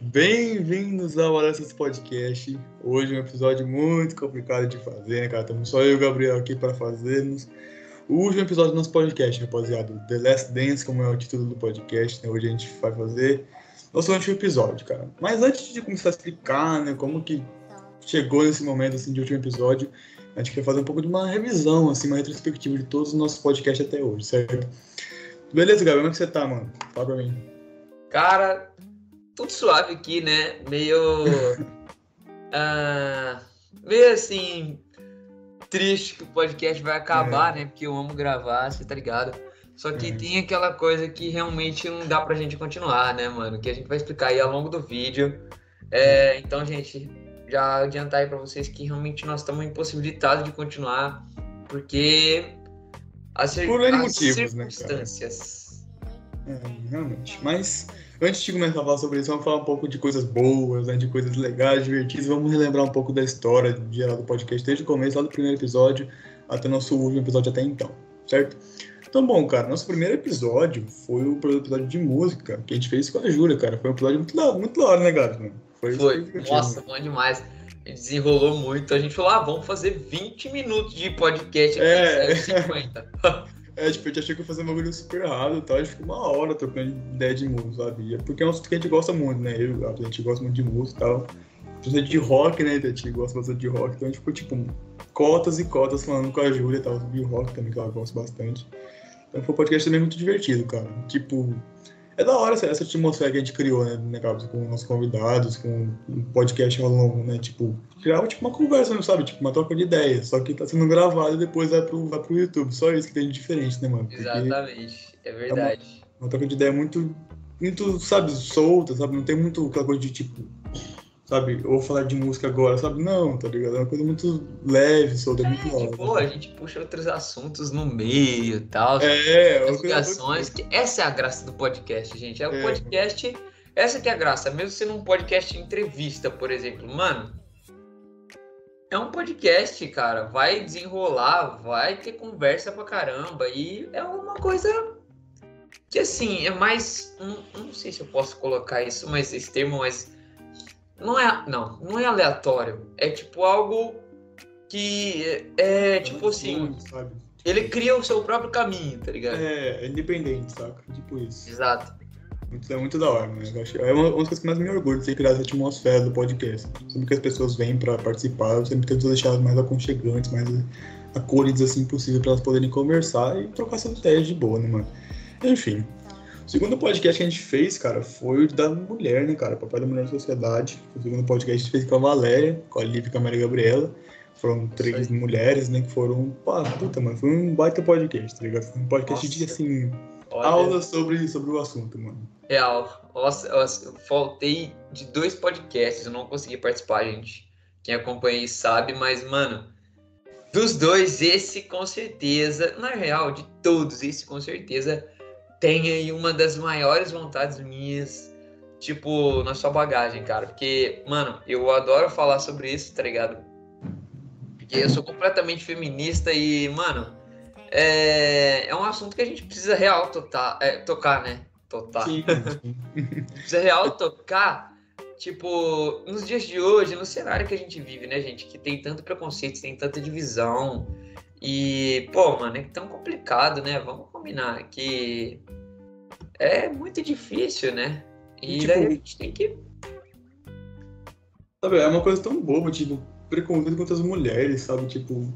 Bem-vindos ao Alessas Podcast. Hoje é um episódio muito complicado de fazer, né, cara? Estamos só eu e o Gabriel aqui para fazermos o último episódio do nosso podcast, rapaziada. The Last Dance, como é o título do podcast, né? Hoje a gente vai fazer nosso último episódio, cara. Mas antes de começar a explicar, né, como que chegou nesse momento, assim, de último episódio, a gente quer fazer um pouco de uma revisão, assim, uma retrospectiva de todos os nossos podcasts até hoje, certo? Beleza, Gabriel, como é que você tá, mano? Fala pra mim. Cara, tudo suave aqui, né? Meio. uh, meio assim. Triste que o podcast vai acabar, é. né? Porque eu amo gravar, você tá ligado? Só que é. tem aquela coisa que realmente não dá pra gente continuar, né, mano? Que a gente vai explicar aí ao longo do vídeo. É, então, gente, já adiantar aí pra vocês que realmente nós estamos impossibilitados de continuar, porque as, Por as motivos, circunstâncias. Né, cara? É, realmente. Mas Antes de começar a falar sobre isso, vamos falar um pouco de coisas boas, né, de coisas legais, divertidas. Vamos relembrar um pouco da história geral do podcast, desde o começo, lá do primeiro episódio, até o nosso último episódio até então, certo? Então, bom, cara, nosso primeiro episódio foi o episódio de música que a gente fez com a Júlia, cara. Foi um episódio muito, muito da hora, né, cara? Foi, foi. Nossa, bom demais. Desenrolou muito. A gente falou, ah, vamos fazer 20 minutos de podcast aqui, é. 50. É, tipo, a gente achou que ia fazer um bagulho super rápido e tal, a gente ficou uma hora trocando ideia de música, sabe? É porque é um assunto que a gente gosta muito, né? Eu, a gente gosta muito de música e tal. Principalmente de rock, né? A gente gosta bastante de rock, então a gente ficou, tipo, cotas e cotas falando com a Júlia e tal, sobre rock também, que ela gosta bastante. Então foi um podcast também muito divertido, cara. Tipo, é da hora essa, atmosfera que a gente criou, né, né com nossos convidados, com um podcast longo, né? Tipo, criava tipo uma conversa, não sabe? Tipo, uma troca de ideias. Só que tá sendo gravado e depois vai pro, vai pro YouTube. Só isso que tem de diferente, né, mano? Porque Exatamente, é verdade. É uma, uma troca de ideia muito, muito, sabe, solta, sabe? Não tem muito aquela coisa de tipo sabe? Ou falar de música agora, sabe? Não, tá ligado? É uma coisa muito leve, solta, é, muito leve. Pô, a gente puxa outros assuntos no meio e tal. É, ligações. Que essa é a graça do podcast, gente. É o é. podcast. Essa que é a graça. Mesmo sendo um podcast entrevista, por exemplo. Mano, é um podcast, cara. Vai desenrolar, vai ter conversa pra caramba. E é uma coisa que, assim, é mais. Não, não sei se eu posso colocar isso, mas esse termo, mas não é, não, não é aleatório. É tipo algo que é, é tipo assim. Sabe? Ele cria o seu próprio caminho, tá ligado? É, é independente, saca? Tipo isso. Exato. Muito, é muito da hora, mano. é uma, uma das coisas que mais me orgulho de ter criado essa atmosfera do podcast. Sempre que as pessoas vêm pra participar, eu sempre tento deixar elas mais aconchegantes, mais acolhidas assim possível pra elas poderem conversar e trocar suas ideias de boa, né, mano? Enfim, o segundo podcast que a gente fez, cara, foi o da mulher, né, cara? Papai da Mulher na Sociedade. O segundo podcast que a gente fez com a Valéria, com a Lívia e com a Maria Gabriela. Foram três mulheres, né, que foram. Pá, puta, mano, foi um baita podcast, tá ligado? Foi um podcast Nossa. de, assim, Olha. aula sobre, sobre o assunto, mano. Real. Nossa, eu faltei de dois podcasts, eu não consegui participar, gente. Quem acompanha sabe, mas, mano, dos dois, esse com certeza, na real, de todos, esse com certeza tem aí uma das maiores vontades minhas, tipo, na sua bagagem, cara. Porque, mano, eu adoro falar sobre isso, tá ligado? Porque eu sou completamente feminista e, mano, é, é um assunto que a gente precisa real tocar, é, tocar né? Tocar. precisa real tocar, tipo, nos dias de hoje, no cenário que a gente vive, né, gente? Que tem tanto preconceito, tem tanta divisão. E, pô, mano, é tão complicado, né? Vamos combinar que é muito difícil, né? E tipo, daí a gente tem que. Sabe, é uma coisa tão boba, tipo, preconceito contra as mulheres, sabe? Tipo.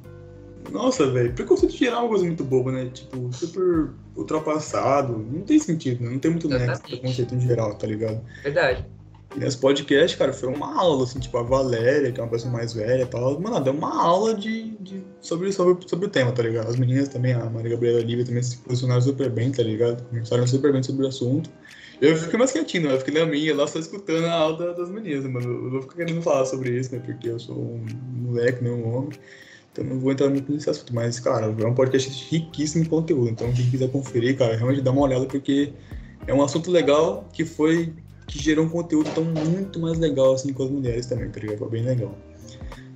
Nossa, velho, preconceito geral é uma coisa muito boba, né? Tipo, super ultrapassado. Não tem sentido, né? Não tem muito nexo preconceito em geral, tá ligado? Verdade. E nesse podcast, cara, foi uma aula, assim, tipo, a Valéria, que é uma pessoa mais velha e tal, mano, deu uma aula de, de, sobre, sobre, sobre o tema, tá ligado? As meninas também, a Maria Gabriela Lívia também se posicionaram super bem, tá ligado? Começaram super bem sobre o assunto. Eu fiquei mais quietinho, né? eu fiquei na minha lá só escutando a aula das meninas, mano. Eu não fico querendo falar sobre isso, né? Porque eu sou um moleque, não um homem. Então não vou entrar muito nesse assunto. Mas, cara, é um podcast riquíssimo em conteúdo. Então quem quiser conferir, cara, realmente dá uma olhada, porque é um assunto legal que foi que gerou um conteúdo tão muito mais legal assim com as mulheres também, tá ligado? Foi bem legal.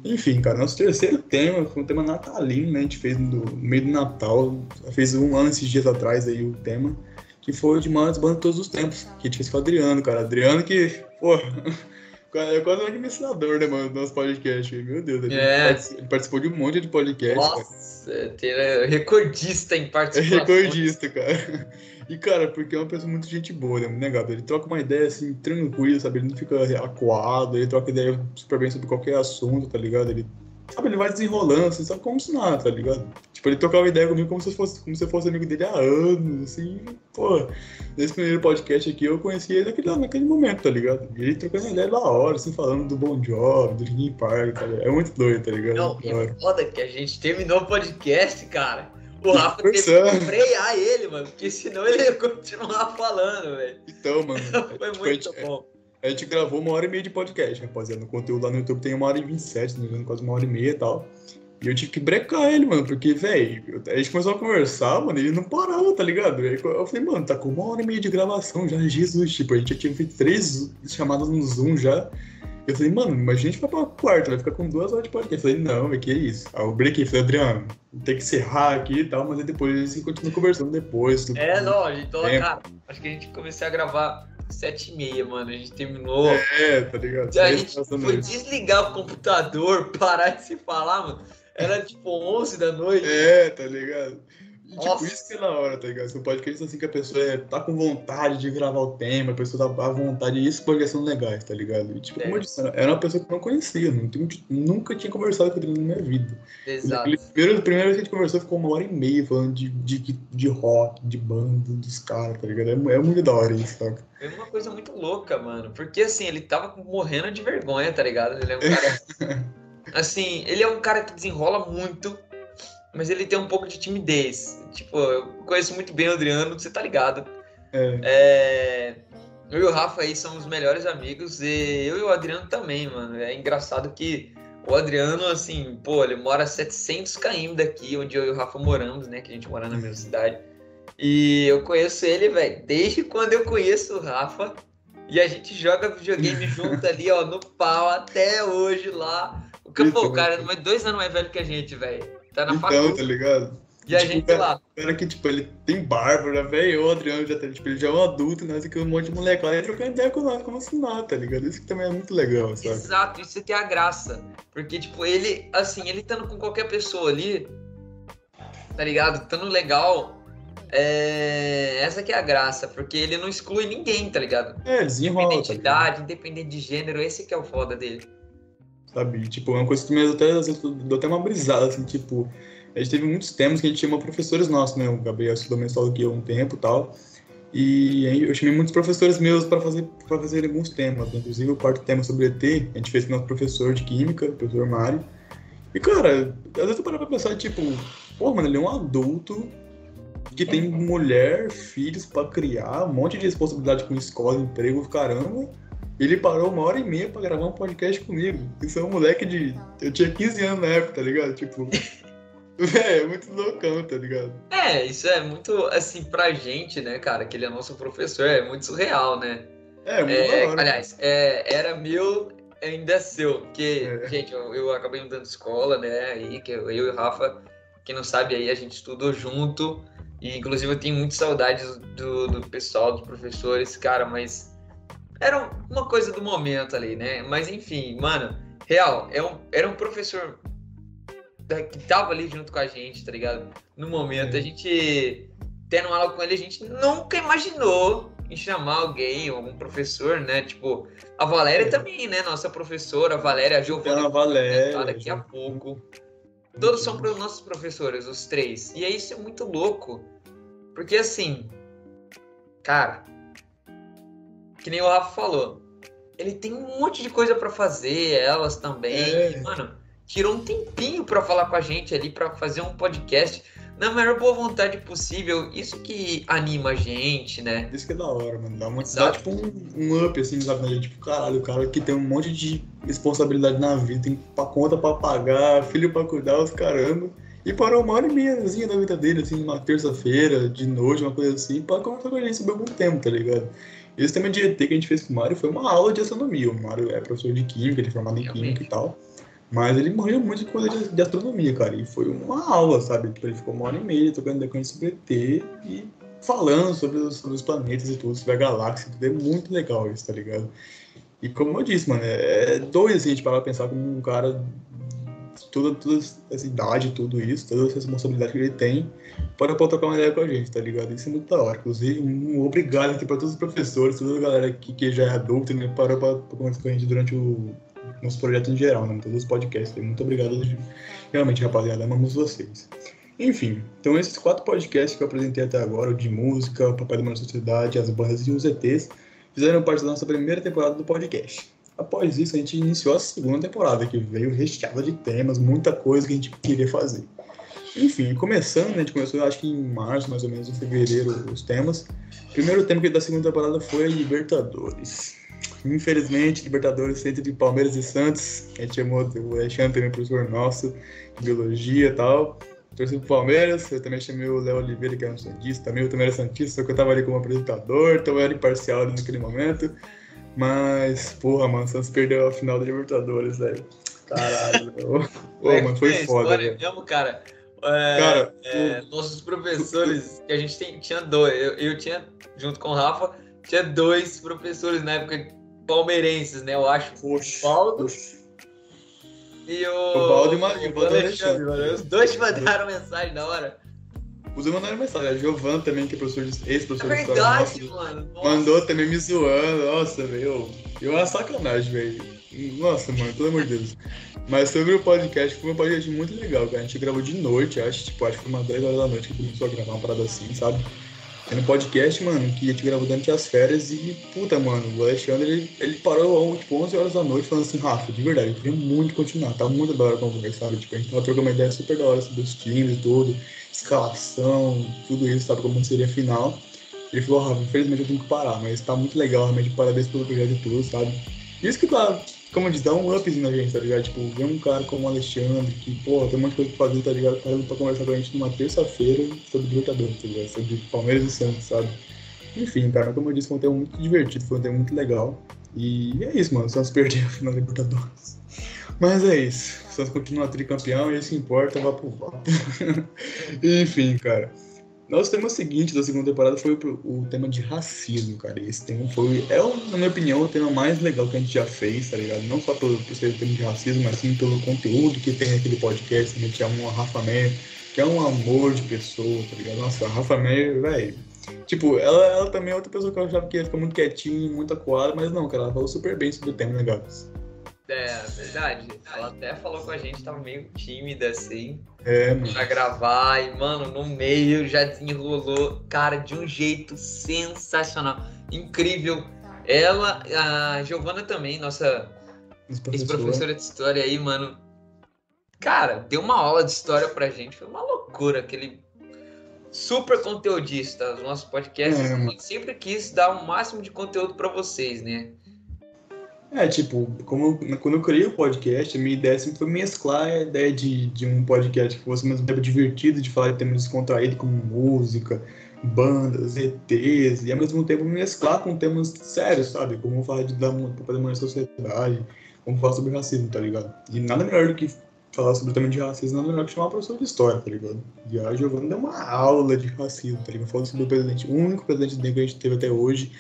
Enfim, cara, nosso terceiro tema foi um tema natalino, né? A gente fez no meio do Natal, fez um ano esses dias atrás aí o tema, que foi o de maiores bandas de todos os tempos, que a gente fez com o Adriano, cara. Adriano que, pô, é quase um administrador, né, mano, do nosso podcast. Meu Deus, ele, É. participou, ele participou de um monte de podcast. cara. Nossa, tem é recordista em É participação. recordista, cara. E, cara, porque é uma pessoa muito gente boa, né? Negado. Ele troca uma ideia assim, tranquila, sabe? Ele não fica acuado, ele troca ideia super bem sobre qualquer assunto, tá ligado? Ele, sabe, ele vai desenrolando, assim, sabe como se nada, tá ligado? Tipo, ele trocava ideia comigo como se eu fosse, como se eu fosse amigo dele há anos, assim, pô. Nesse primeiro podcast aqui, eu conheci ele naquele, naquele momento, tá ligado? E ele trocando ideia da hora, assim, falando do Bon Jovi, do Linkin Park, cara. É muito doido, tá ligado? Não, e foda que a gente terminou o podcast, cara. O Rafa teve que frear ele, mano, porque senão ele ia continuar falando, velho. Então, mano. Foi muito gente- bom. A gente gravou uma hora e meia de podcast, rapaziada. O conteúdo lá no YouTube tem uma hora e vinte e sete, se não me engano, quase uma hora e meia e tal. E eu tive que brecar ele, mano, porque, velho, a gente começou a conversar, mano, e ele não parava, tá ligado? Aí eu falei, mano, tá com uma hora e meia de gravação já, Jesus, tipo, a gente já tinha feito três chamadas no Zoom já. Eu falei, mano, imagina a gente vai pra quarta, vai ficar com duas horas de podcast. Eu falei, não, é que isso. Aí eu brequei, falei, Adriano, tem que encerrar aqui e tal, mas aí depois a gente continua conversando depois. É, não, a gente, Tempo. cara, acho que a gente começou a gravar sete e meia, mano. A gente terminou. É, tá ligado? a Aí gente foi desligar o computador, parar de se falar, mano. Era tipo 11 da noite. É, tá ligado? E, tipo, Nossa. isso que é da hora, tá ligado? São podcasts assim que a pessoa é, tá com vontade de gravar o tema, a pessoa tá à vontade, e isso podcasts são legais, tá ligado? E, tipo, como eu disse, era uma pessoa que eu não conhecia, não nunca tinha conversado com ele na minha vida. Exato. Primeiro, a primeira vez que a gente conversou ficou uma hora e meia falando de, de, de rock, de banda, dos caras, tá ligado? É, é muito da hora isso, saca? Foi uma coisa muito louca, mano. Porque assim, ele tava morrendo de vergonha, tá ligado? Ele é um cara. assim, ele é um cara que desenrola muito, mas ele tem um pouco de timidez. Tipo, eu conheço muito bem o Adriano, você tá ligado. É. É, Eu e o Rafa aí somos melhores amigos e eu e o Adriano também, mano. É engraçado que o Adriano, assim, pô, ele mora a 700 km daqui, onde eu e o Rafa moramos, né? Que a gente mora na mesma cidade. E eu conheço ele, velho, desde quando eu conheço o Rafa. E a gente joga videogame junto ali, ó, no pau até hoje lá. O que, pô, o cara é dois anos mais velho que a gente, velho. Tá na Então, faculdade. tá ligado? E a tipo, gente cara- lá. O cara que, tipo, ele tem barba, né, velho? O Adriano já tá, tipo, ele já é um adulto, né? Assim, que um monte de moleque lá e trocando ideia com nós, como se nada, tá ligado? Isso que também é muito legal, sabe? Exato, isso que é a graça. Porque, tipo, ele, assim, ele estando com qualquer pessoa ali, tá ligado? Estando legal, é... essa que é a graça. Porque ele não exclui ninguém, tá ligado? É, desenrola, Independente tá de idade, independente de gênero, esse que é o foda dele. Sabe? Tipo, é uma coisa que mesmo até, até uma brisada, assim, tipo... A gente teve muitos temas que a gente chamou professores nossos, né? O Gabriel estudou aqui há um tempo e tal. E eu chamei muitos professores meus para fazer para fazer alguns temas, né? inclusive o quarto tema sobre ET, a gente fez com o nosso professor de química, o professor Mário. E cara, às vezes eu paro pra pensar, tipo, pô, mano, ele é um adulto que tem mulher, filhos pra criar, um monte de responsabilidade com escola, emprego, caramba. Ele parou uma hora e meia pra gravar um podcast comigo. Isso é um moleque de. Eu tinha 15 anos na época, tá ligado? Tipo. Véi, é muito loucão, tá ligado? É, isso é muito, assim, pra gente, né, cara, que ele é nosso professor, é muito surreal, né? É, muito É, hora. aliás, é, era meu, ainda é seu. Porque, É. gente, eu, eu acabei mudando de escola, né? Aí, que eu, eu e o Rafa, quem não sabe aí, a gente estudou junto. E inclusive eu tenho muitas saudades do, do pessoal, dos professores, cara, mas era uma coisa do momento ali, né? Mas enfim, mano, real, é um, era um professor que tava ali junto com a gente, tá ligado? No momento, É. a gente tendo aula com ele, a gente nunca imaginou em chamar alguém, algum professor, né? Tipo, a Valéria É. também, né? Nossa professora, a Valéria, a Giovana, a Valéria. tá daqui a pouco. Todos são para os nossos professores, os três. E aí isso é muito louco. Porque assim, cara, que nem o Rafa falou, ele tem um monte de coisa para fazer, elas também. É. E, mano, tirou um tempinho para falar com a gente ali, para fazer um podcast na maior boa vontade possível. Isso que anima a gente, né? Isso que é da hora, mano. Dá, uma, dá tipo um, um up, assim, sabe? né? Tipo, caralho, o cara que tem um monte de responsabilidade na vida, tem pa- conta pra pagar, filho pra cuidar, os caramba. E parou uma hora e meiazinha da vida dele, assim, uma terça-feira, de noite, uma coisa assim, pra conversar com a gente sobre algum tempo, tá ligado? Esse tema de ET que a gente fez com o Mário foi uma aula de astronomia. O Mário é professor de química, ele é formado em Realmente. química e tal. Mas ele morreu muito de coisa de, de astronomia, cara. E foi uma aula, sabe? Ele ficou uma hora e meia tocando gente sobre ET e falando sobre os, sobre os planetas e tudo, sobre a galáxia, tudo. É muito legal isso, tá ligado? E como eu disse, mano, é doido assim, a gente parar pra pensar como um cara toda, toda essa idade, tudo isso, toda essa responsabilidade que ele tem, para trocar uma ideia com a gente, tá ligado? Isso é muito da hora. Inclusive, um obrigado aqui para todos os professores, toda a galera aqui que já é adulta e né, parou para conversar com a gente durante o nosso projeto em geral, né? Todos os podcasts. Muito obrigado, realmente, rapaziada, amamos vocês. Enfim, então esses quatro podcasts que eu apresentei até agora, o de música, o Papai da Mãe Sociedade, as bandas e os ETs, fizeram parte da nossa primeira temporada do podcast. Após isso, a gente iniciou a segunda temporada, que veio recheada de temas, muita coisa que a gente queria fazer. Enfim, começando, né, a gente começou acho que em março, mais ou menos, em fevereiro, os temas. O primeiro tema da segunda temporada foi Libertadores. Infelizmente, Libertadores de Palmeiras e Santos. A gente chamou o Alexandre também, professor nosso, de biologia e tal. Torci pro Palmeiras, eu também chamei o Léo Oliveira, que era um Santista, também eu também era Santista, só que eu tava ali como apresentador, então eu era imparcial ali naquele momento. Mas, porra, mano, o Santos perdeu a final da Libertadores, velho. Caralho, meu. Pô, é, mano, foi foda. História mesmo, cara. É, cara, é, nossos professores, que a gente tem, tinha dois, eu, eu, tinha, junto com o Rafa, tinha dois professores na época palmeirenses, né? Eu acho. Poxa, Paulo poxa. e o. O Baldo e o Alexandre. Alexandre mano. Os dois mandaram mensagem na hora. Os mandaram mensagem. A Giovanna também, que é professor de, ex-professor é de história. Mano. Nossa. Mandou também me zoando. Nossa, velho. Eu uma sacanagem, velho. Nossa, mano, pelo amor de Deus. Mas sobre o podcast, foi um podcast muito legal, cara. A gente gravou de noite, acho. Tipo, acho que foi umas 10 horas da noite que começou a gravar uma parada assim, sabe? Era um podcast, mano, que a gente gravou durante as férias e, puta, mano, o Alexandre, ele, ele parou, tipo, 11 horas da noite falando assim, Rafa, de verdade, eu queria muito continuar, tá muito da hora conversar, sabe? Tipo, a gente tava trocando uma ideia super da hora sobre os times e tudo, escalação, tudo isso, sabe? Como seria a final. Ele falou, Rafa, infelizmente eu tenho que parar, mas tá muito legal, realmente, parabéns pelo projeto e tudo, sabe? Isso que, claro, como diz, dá um upzinho na gente, tá ligado? Tipo, ver um cara como o Alexandre, que, pô, tem um monte de coisa pra fazer, tá ligado? Tá pra conversar com a gente numa terça-feira sobre Libertadores, tá ligado? Sobre Palmeiras e Santos, sabe? Enfim, cara, como eu disse, foi um tema muito divertido, foi um tema muito legal. E é isso, mano. O Santos perdeu a final Libertadores. Mas é isso. O Santos continua tricampeão e isso importa, vá pro vapo. Enfim, cara. Nosso tema seguinte da segunda temporada foi o, o tema de racismo, cara. Esse tema foi, é, na minha opinião, o tema mais legal que a gente já fez, tá ligado? Não só pelo, por ser o tema de racismo, mas sim pelo conteúdo que tem naquele podcast. A gente chama a Rafa Meyer, que é um amor de pessoa, tá ligado? Nossa, a Rafa Meyer, velho. Tipo, ela, ela também é outra pessoa que eu achava que ia ficar muito quietinha, muito acuada, mas não, cara, ela falou super bem sobre o tema. Né, é, verdade. Ela até falou com a gente, tava meio tímida, assim. É, mano. Pra gravar, e, mano, no meio já desenrolou, cara, de um jeito sensacional. Incrível. Ela, a Giovana também, nossa ex-professora de história aí, mano. Cara, deu uma aula de história pra gente, foi uma loucura. Aquele super conteudista. Os nossos podcasts, é, sempre quis dar o máximo de conteúdo para vocês, né? É, tipo, como, quando eu criei o podcast, a minha ideia sempre foi mesclar a ideia de, de um podcast que fosse tempo divertido, de falar de temas descontraídos como música, bandas, ETs, e ao mesmo tempo mesclar com temas sérios, sabe? Como falar de dar uma, fazer uma sociedade, como falar sobre racismo, tá ligado? E nada melhor do que falar sobre o tema de racismo, nada melhor que chamar uma professor de história, tá ligado? E a Giovanna deu uma aula de racismo, tá ligado? Falando sobre o presidente, o único presidente negro que a gente teve até hoje,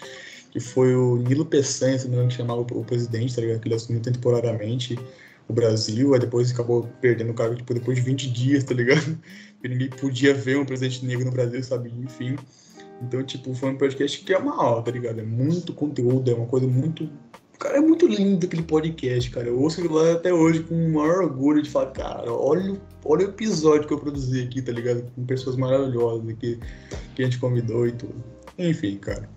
que foi o Nilo Peçanha, se não me engano, que chamava o presidente, tá ligado? Que ele assumiu temporariamente o Brasil, aí depois acabou perdendo o cargo tipo, depois de 20 dias, tá ligado? Ninguém podia ver um presidente negro no Brasil, sabe? Enfim. Então, tipo, foi um podcast que é uma aula, tá ligado? É muito conteúdo, é uma coisa muito. Cara, é muito lindo aquele podcast, cara. Eu ouço lá até hoje com o maior orgulho de falar, cara, olha, olha o episódio que eu produzi aqui, tá ligado? Com pessoas maravilhosas que, que a gente convidou e tudo. Enfim, cara.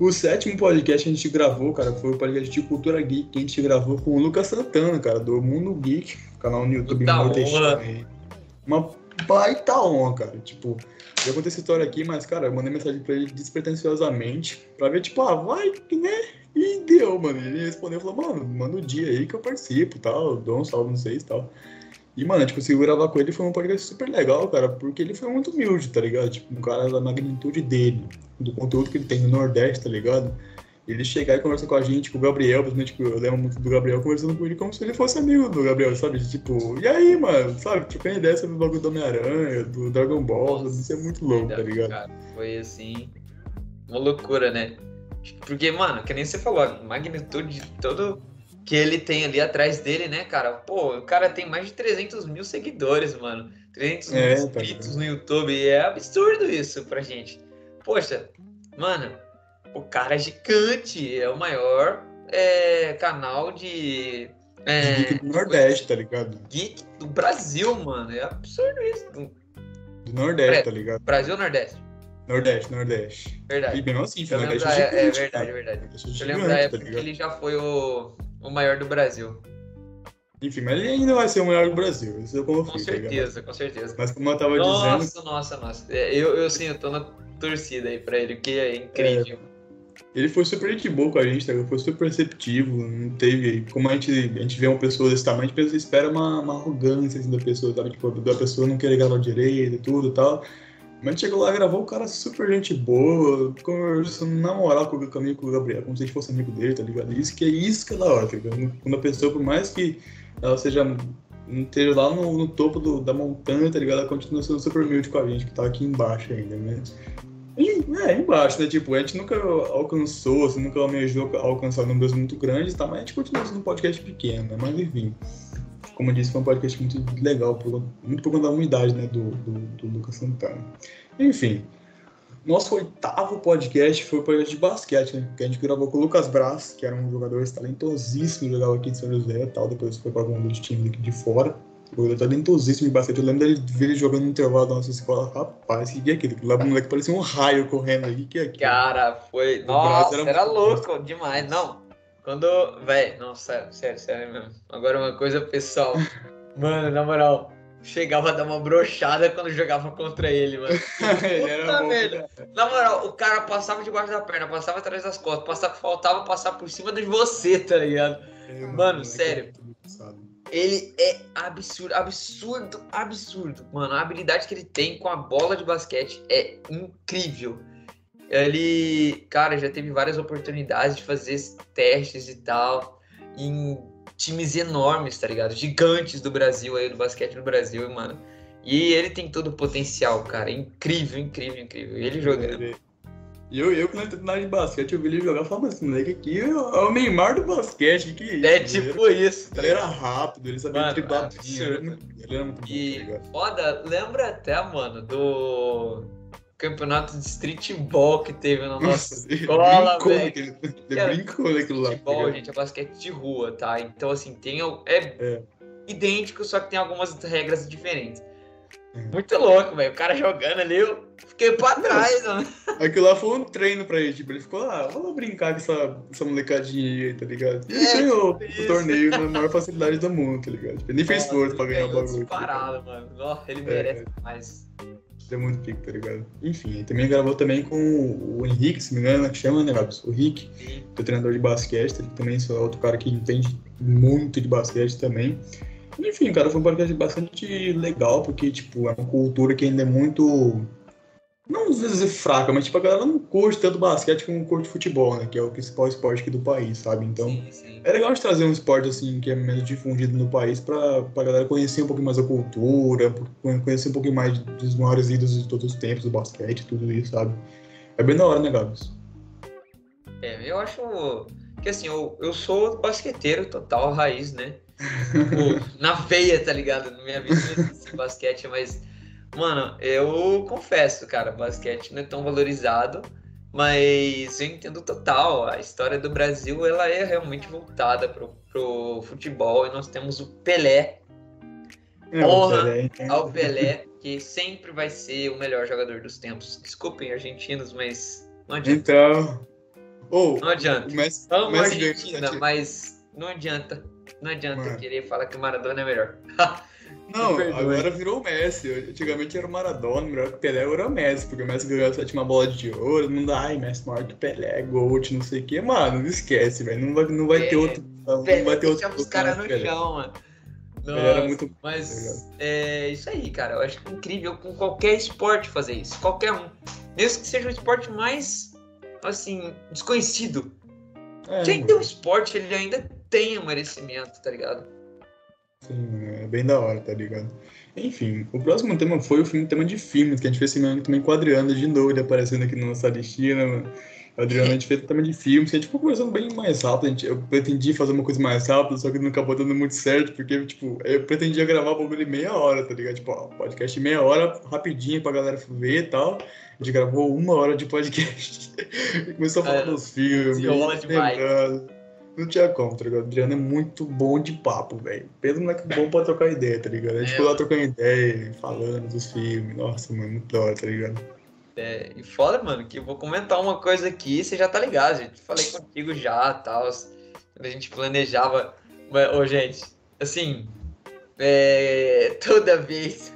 O sétimo podcast que a gente gravou, cara, foi o podcast de Cultura Geek que a gente gravou com o Lucas Santana, cara, do Mundo Geek, canal no YouTube muito Uma baita honra, cara. Tipo, já contei essa história aqui, mas, cara, eu mandei mensagem pra ele despretensiosamente, pra ver, tipo, ah, vai, né? E deu, mano. Ele respondeu, falou, mano, manda o dia aí que eu participo tal, dou um salve, não sei e tal. E, mano, gente conseguiu gravar com ele foi um podcast super legal, cara, porque ele foi muito humilde, tá ligado? Tipo, um cara da magnitude dele, do conteúdo que ele tem no Nordeste, tá ligado? ele chegar e conversar com a gente, com o Gabriel, principalmente, tipo, eu lembro muito do Gabriel conversando com ele como se ele fosse amigo do Gabriel, sabe? Tipo, e aí, mano, sabe? Trocando ideia sobre o bagulho do Homem-Aranha, do Dragon Ball, Nossa, isso é muito louco, tá ligado? Cara, foi assim, uma loucura, né? Porque, mano, que nem você falou, a magnitude de todo que ele tem ali atrás dele, né, cara? Pô, o cara tem mais de 300 mil seguidores, mano. 300 mil é, tá inscritos tá no YouTube. É absurdo isso pra gente. Poxa, mano, o cara é gigante. É o maior é, canal de. É, geek do Nordeste, tá ligado? Geek do Brasil, mano. É absurdo isso. Do, Nordeste, é, tá ligado? Brasil ou Nordeste? Nordeste, Nordeste. Verdade. E mesmo assim, Nordeste é, é, verdade, cara. verdade. Eu lembro da época tá que ele já foi o, o maior do Brasil. Enfim, mas ele ainda vai ser o maior do Brasil. Isso eu confio. Com tá certeza, tá com certeza. Mas como eu tava nossa, dizendo. Nossa, nossa, nossa. É, eu, eu sim, eu tô na torcida aí pra ele, que é incrível. É, ele foi super gente boa com a gente, tá? Ele foi super receptivo, não teve. Como a gente, a gente vê uma pessoa desse tamanho, a gente espera uma, uma arrogância assim, da pessoa, sabe? Tipo, da pessoa não querer gravar direito e tudo e tal. Mas chegou lá, gravou, o cara super gente boa, conversando na moral com, comigo com o Gabriel, como se a gente fosse amigo dele, tá ligado? Isso que é isso que é da hora, tá ligado? Quando a pessoa, por mais que ela seja esteja lá no, no topo do, da montanha, tá ligado? Ela continua sendo super humilde com a gente, que tá aqui embaixo ainda, né? E, é, embaixo, né? Tipo, a gente nunca alcançou, assim, nunca almejou alcançar números muito grandes, tá? Mas a gente continua sendo um podcast pequeno, né? Mas enfim como eu disse, foi um podcast muito legal, por, muito por conta da unidade né, do, do, do, Lucas Santana. Enfim, nosso oitavo podcast foi o podcast de basquete, né, que a gente gravou com o Lucas Braz, que era um jogador talentosíssimo, jogava aqui em São José e tal, depois foi para algum dos times aqui de fora. Jogador talentosíssimo de basquete. Eu lembro dele ver ele jogando no intervalo da nossa escola. Rapaz, o que é aquilo? Lá o moleque parecia um raio correndo aí. O que é aquilo? Cara, foi. O nossa, era, era louco demais. Não, quando. Véi, não, sério, sério, sério mesmo. Agora uma coisa pessoal. Mano, na moral, chegava a dar uma brochada quando jogava contra ele, mano. ele era merda. Na moral, o cara passava debaixo da perna, passava atrás das costas, passava, faltava passar por cima de você, tá ligado? É, mano, sério. Ele é absurdo, absurdo, absurdo. Mano, a habilidade que ele tem com a bola de basquete é incrível. Ele, cara, já teve várias oportunidades de fazer testes e tal em times enormes, tá ligado? Gigantes do Brasil aí, do basquete do Brasil, mano. E ele tem todo o potencial, cara. Incrível, incrível, incrível. Ele jogando. E eu, eu quando eu na de basquete, eu vi ele jogar e falava assim, moleque aqui é o Neymar do basquete, que isso? É tipo ele isso. Tá ele era rápido, ele sabia mano, driblar Ele era muito, ele era muito e bom, tá foda, lembra até, mano, do campeonato de streetball que teve na nossa escola, velho. Brincou naquilo lá. Tá gente, é basquete de rua, tá? Então, assim, tem... É, é. idêntico, só que tem algumas regras diferentes. É. Muito louco, velho. O cara jogando ali, eu fiquei pra trás, mano. Aquilo lá foi um treino pra ele, tipo, ele ficou lá, ah, vamos brincar com essa, essa molecadinha aí, tá ligado? E é, ganhou o torneio na maior facilidade do mundo, tá ligado? Tipo, ele nem fez esforço pra ganhar o bagulho. Tá Parado, mano. Nossa, ele merece é. É muito pico, tá ligado? Enfim, também gravou também com o Henrique, se não me engano, que chama, né, Gabs? O Rick, que é treinador de basquete, ele também é outro cara que entende muito de basquete também. Enfim, cara, foi um podcast bastante legal, porque, tipo, é uma cultura que ainda é muito não às vezes fraca, mas tipo, a galera não curte tanto basquete como curte futebol, né? Que é o principal esporte aqui do país, sabe? Então, sim, sim. é legal de trazer um esporte assim que é menos difundido no país pra, pra galera conhecer um pouquinho mais a cultura, conhecer um pouquinho mais dos maiores ídolos de todos os tempos do basquete, tudo isso, sabe? É bem da hora, né, Gabs? É, eu acho que assim, eu, eu sou basqueteiro total, raiz, né? tipo, na veia, tá ligado? Na minha vida basquete, mas Mano, eu confesso, cara, basquete não é tão valorizado, mas eu entendo total. A história do Brasil, ela é realmente voltada pro, pro futebol e nós temos o Pelé. É, Honra Pelé, ao Pelé, que sempre vai ser o melhor jogador dos tempos. Desculpem, argentinos, mas não adianta. Então. Oh, não adianta. Mas, Amo Argentina, mas não adianta. Não adianta Mano. querer falar que o Maradona é melhor. Não, agora virou o Messi. Antigamente era o Maradona, melhor que o Pelé era o Messi, porque o Messi ganhou a sétima bola de ouro, não dá, ai, Messi maior que Pelé, Gold, não sei o quê. Mano, não esquece, velho. Não vai, não vai é, ter outro. Não Pelé vai ter outro. os caras no Pelé. chão, mano. Nossa, era muito mas tá é isso aí, cara. Eu acho incrível com qualquer esporte fazer isso. Qualquer um. Mesmo que seja o esporte mais, assim, desconhecido. É, Quem tem o esporte, ele ainda tem o merecimento, tá ligado? Sim, é bem da hora, tá ligado? Enfim, o próximo tema foi o filme, tema de filmes, que a gente fez semana também com o Adriano de novo, ele aparecendo aqui na nossa listinha, mano. Adriano, a gente fez tema de filmes, que a gente ficou conversando bem mais rápido. A gente, eu pretendi fazer uma coisa mais rápida, só que não acabou dando muito certo, porque, tipo, eu pretendia gravar o bagulho meia hora, tá ligado? Tipo, ó, podcast meia hora, rapidinho pra galera ver e tal. A gente gravou uma hora de podcast. e começou a falar é, dos filmes. Demais. Não tinha como, tá ligado? O Adriano é muito bom de papo, velho. Pedro é bom pra trocar ideia, tá ligado? A gente é, ficou lá trocando ideia, falando dos filmes. Nossa, mano, muito da hora, tá ligado? É, e fora, mano, que eu vou comentar uma coisa aqui, você já tá ligado, gente. Falei contigo já, tal. A gente planejava. Ô, gente, assim, é, toda vez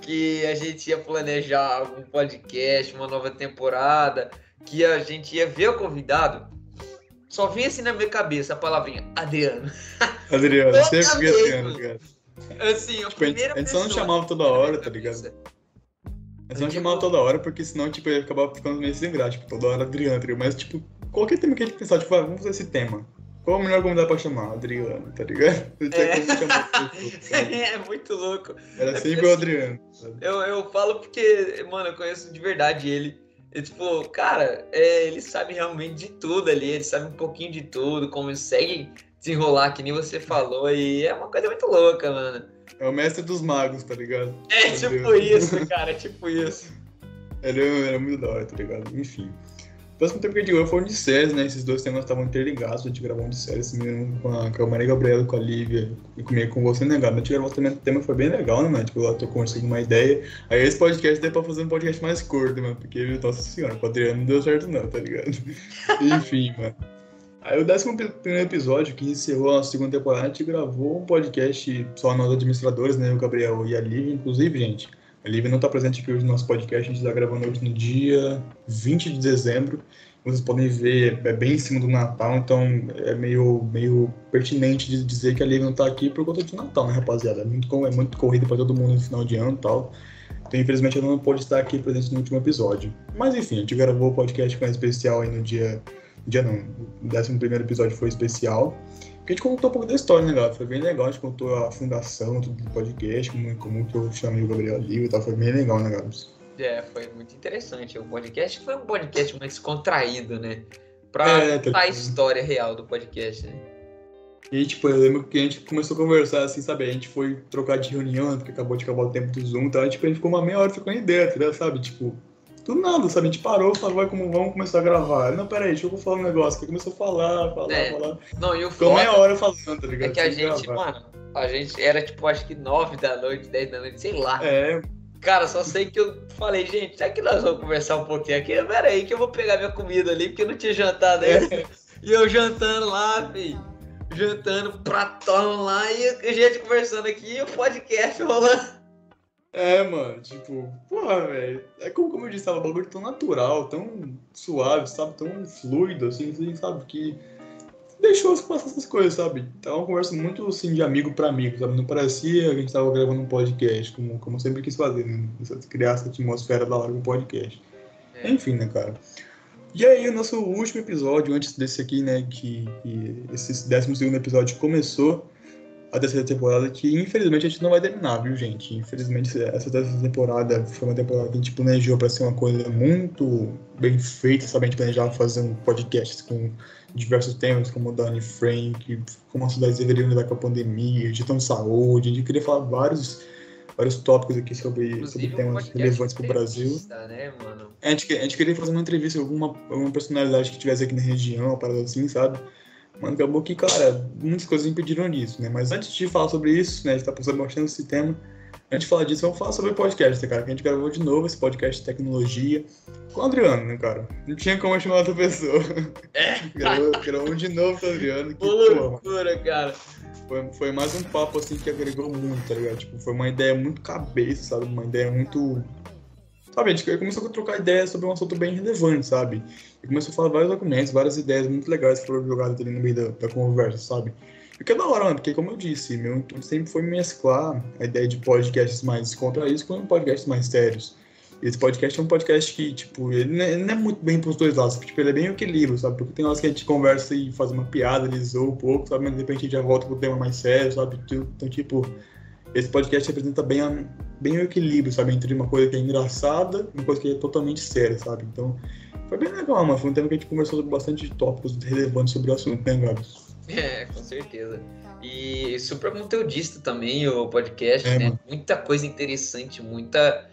que a gente ia planejar algum podcast, uma nova temporada, que a gente ia ver o convidado, só vinha assim na minha cabeça a palavrinha Adriano. Adriano, sempre Adriano, cara. Assim, a tipo, primeira a gente, só não chamava toda hora, tá ligado? A gente não chamava toda hora, porque senão, tipo, ia acabar ficando meio sem graça, tipo, toda hora Adriano, tá? Mas, tipo, qualquer tema que a gente pensar, tipo, ah, vamos fazer esse tema. Qual o melhor convidado pra chamar? Adriano, tá ligado? Tinha é. chamar tá É muito louco. Era é sempre o assim, Adriano. Eu, eu falo porque, mano, eu conheço de verdade ele. E, tipo, cara, é, ele sabe realmente de tudo ali, ele sabe um pouquinho de tudo, como consegue desenrolar, que nem você falou, e é uma coisa muito louca, mano. É o mestre dos magos, tá ligado? É Meu tipo Deus. isso, cara, é tipo isso. Ele era muito da hora, tá ligado? Enfim. O próximo tempo que gente gravou foram de séries, né? Esses dois temas estavam interligados, a gente gravou um de séries com a, com a Maria Gabriela, com a Lívia e comigo, com você, né, A gente gravou também o tema foi bem legal, né, mano? Tipo, eu tô conversando uma ideia. Aí esse podcast deu pra fazer um podcast mais curto, mano, porque, nossa senhora, com o Adriano não deu certo não, tá ligado? Enfim, mano. Aí o décimo primeiro episódio, que encerrou a segunda temporada, a gente gravou um podcast só nós administradores, né? O Gabriel e a Lívia, inclusive, gente. A Lívia não está presente aqui hoje no nosso podcast, a gente está gravando hoje no dia 20 de dezembro. Vocês podem ver, é bem em cima do Natal, então é meio, meio pertinente de dizer que a Lívia não está aqui por conta do Natal, né, rapaziada? É muito, é muito corrida para todo mundo no final de ano e tal. Então, infelizmente, ela não pôde estar aqui presente no último episódio. Mas, enfim, a gente gravou o podcast com especial aí no dia dia não, o décimo primeiro episódio foi especial. Porque a gente contou um pouco da história, né, galera? Foi bem legal, a gente contou a fundação tudo do podcast, como, como que eu chamei o Gabriel ali e tal, foi bem legal, né, galera? É, foi muito interessante. O podcast foi um podcast mais contraído, né? Pra é, contar tá... a história real do podcast, né? E, tipo, eu lembro que a gente começou a conversar, assim, sabe? A gente foi trocar de reunião, porque acabou de acabar o tempo do Zoom, então, tipo, a gente ficou uma meia hora trocando ideia, tá sabe? Tipo, do nada, sabe? A gente parou, falou, vai, como vamos começar a gravar. Não, peraí, deixa eu falar um negócio. Que começou a falar, falar, é. falar. Não, e o Ficou meia hora falando, tá ligado? É que a gente, gravar. mano, a gente era tipo, acho que nove da noite, dez da noite, sei lá. É. Cara, só sei que eu falei, gente, será que nós vamos conversar um pouquinho aqui? Pera aí, que eu vou pegar minha comida ali, porque eu não tinha jantado ainda. É. E eu jantando lá, filho. Jantando, pratão lá, e a gente conversando aqui, e o podcast rolando. É, mano, tipo, porra, velho. É como, como eu disse, tava um bagulho tão natural, tão suave, sabe? Tão fluido, assim, assim sabe? Que deixou passar essas coisas, sabe? Tava uma conversa muito, assim, de amigo pra amigo, sabe? Não parecia que a gente tava gravando um podcast, como, como eu sempre quis fazer, né? Criar essa atmosfera da hora do podcast. É. Enfim, né, cara? E aí, o nosso último episódio, antes desse aqui, né, que, que esse 12 episódio começou, a terceira temporada, que infelizmente a gente não vai terminar, viu, gente? Infelizmente, essa terceira temporada foi uma temporada que a gente planejou para ser uma coisa muito bem feita, sabe? A gente planejava fazer um podcast com diversos temas, como Danny Frank, como as cidades deveriam lidar com a pandemia, gestão de saúde, a gente queria falar vários vários tópicos aqui sobre, sobre temas relevantes para o Brasil. Né, a, gente, a gente queria fazer uma entrevista com alguma, alguma personalidade que estivesse aqui na região, uma parada assim, sabe? Mano, acabou que, cara, muitas coisas impediram isso, né? Mas antes de falar sobre isso, né, a gente tá passando bastante esse tema, antes de falar disso, vamos falar sobre o podcast, né, cara? Que a gente gravou de novo esse podcast de tecnologia com o Adriano, né, cara? Não tinha como chamar outra pessoa. É. gravou, gravou de novo com o Adriano. Que, loucura, cara. Foi, foi mais um papo, assim, que agregou muito, tá ligado? Tipo, foi uma ideia muito cabeça, sabe? Uma ideia muito Sabe, a gente começou a trocar ideias sobre um assunto bem relevante, sabe? E começou a falar vários documentos, várias ideias muito legais que foram jogadas ali no meio da, da conversa, sabe? E que é da hora, mano, porque como eu disse, meu intuito sempre foi mesclar a ideia de podcasts mais contraídos com podcasts mais sérios. Esse podcast é um podcast que, tipo, é, ele não é muito bem pros dois lados. Tipo, ele é bem equilíbrio, sabe? Porque tem horas que a gente conversa e faz uma piada, ele zoa um pouco, sabe? Mas de repente a gente já volta pro tema mais sério, sabe? Então, tipo, esse podcast representa bem, a, bem o equilíbrio, sabe? Entre uma coisa que é engraçada e uma coisa que é totalmente séria, sabe? Então, foi bem legal, mano. Foi um tema que a gente conversou sobre bastante tópicos relevantes sobre o assunto, né, Gabs? É, com certeza. E super conteudista também o podcast, É, né? mano. Muita coisa interessante, muita,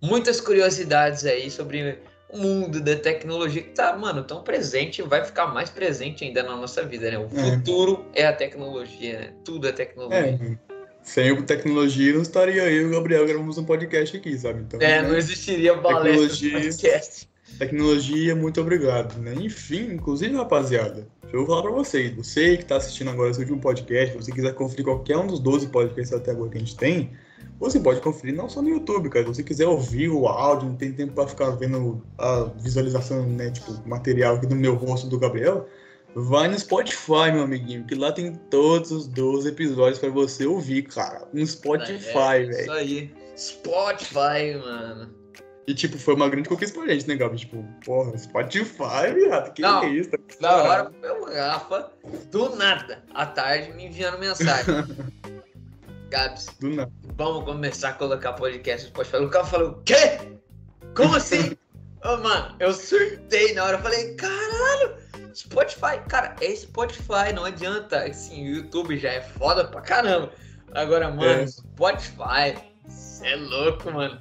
muitas curiosidades aí sobre o mundo da tecnologia que tá, mano, tão presente e vai ficar mais presente ainda na nossa vida, né? O É. futuro é a tecnologia, né? Tudo é tecnologia. É. Sem o tecnologia, não estaria eu e o Gabriel gravamos um podcast aqui, sabe? Então, É, né? não existiria balestra no podcast. Tecnologia, muito obrigado, né? Enfim, inclusive, rapaziada, eu vou falar pra vocês, você que tá assistindo agora esse último podcast, se você quiser conferir qualquer um dos 12 podcasts até agora que a gente tem, você pode conferir não só no YouTube, cara, se você quiser ouvir o áudio, não tem tempo pra ficar vendo a visualização, né, tipo, material aqui do meu rosto do Gabriel, vai no Spotify, meu amiguinho, que lá tem todos os 12 episódios pra você ouvir, cara, no Spotify, É, velho. Isso aí. Spotify, mano. E, tipo, foi uma grande conquista pra gente, né, Gabi? Tipo, porra, Spotify, viado, que Não, é isso? Da hora, meu Rafa, do nada, à tarde, me enviando mensagem. Gabs, Do nada. vamos começar a colocar podcast no Spotify. O cara falou, o quê? Como assim? Ô, mano, eu surtei na hora. Eu falei, caralho, Spotify. Cara, é Spotify, não adianta. Assim, o YouTube já é foda pra caramba. Agora, mano, É. Spotify, cê é louco, mano.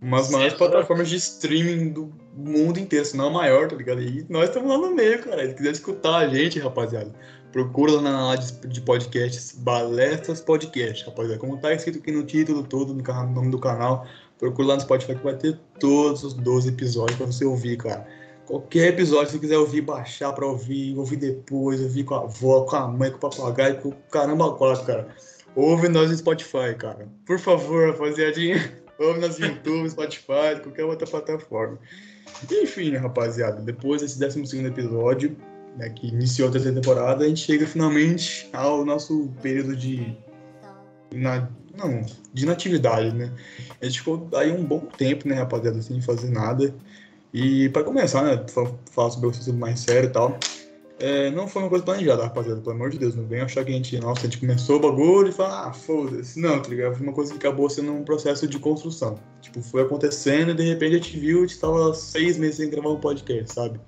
Uma das maiores Certo. plataformas de streaming do mundo inteiro, se não a maior, tá ligado? E nós estamos lá no meio, cara. Se quiser escutar a gente, rapaziada, procura lá na área de- podcasts, Balestras Podcast, rapaziada. Como tá escrito aqui no título todo, no nome do canal, procura lá no Spotify que vai ter todos os 12 episódios pra você ouvir, cara. Qualquer episódio, se quiser ouvir, baixar pra ouvir, ouvir depois, ouvir com a avó, com a mãe, com o papagaio, com o caramba quatro, cara. Ouve nós no Spotify, cara. Por favor, rapaziadinha. Ouve nós no YouTube, Spotify, qualquer outra plataforma. Enfim, né, rapaziada, depois desse 12 episódio, né, que iniciou a terceira temporada, a gente chega finalmente ao nosso período de. Na, não, de inatividade, né? A gente ficou aí um bom tempo, né, rapaziada, sem fazer nada. E pra começar, né, fa- falar sobre o assunto mais sério e tal. É, não foi uma coisa planejada, rapaziada, pelo amor de Deus. Não vem achar que a gente, nossa, a gente começou o bagulho e fala, ah, foda-se. Não, tá ligado? Foi uma coisa que acabou sendo um processo de construção. Tipo, foi acontecendo e de repente a gente viu, a gente tava seis meses sem gravar um podcast, sabe?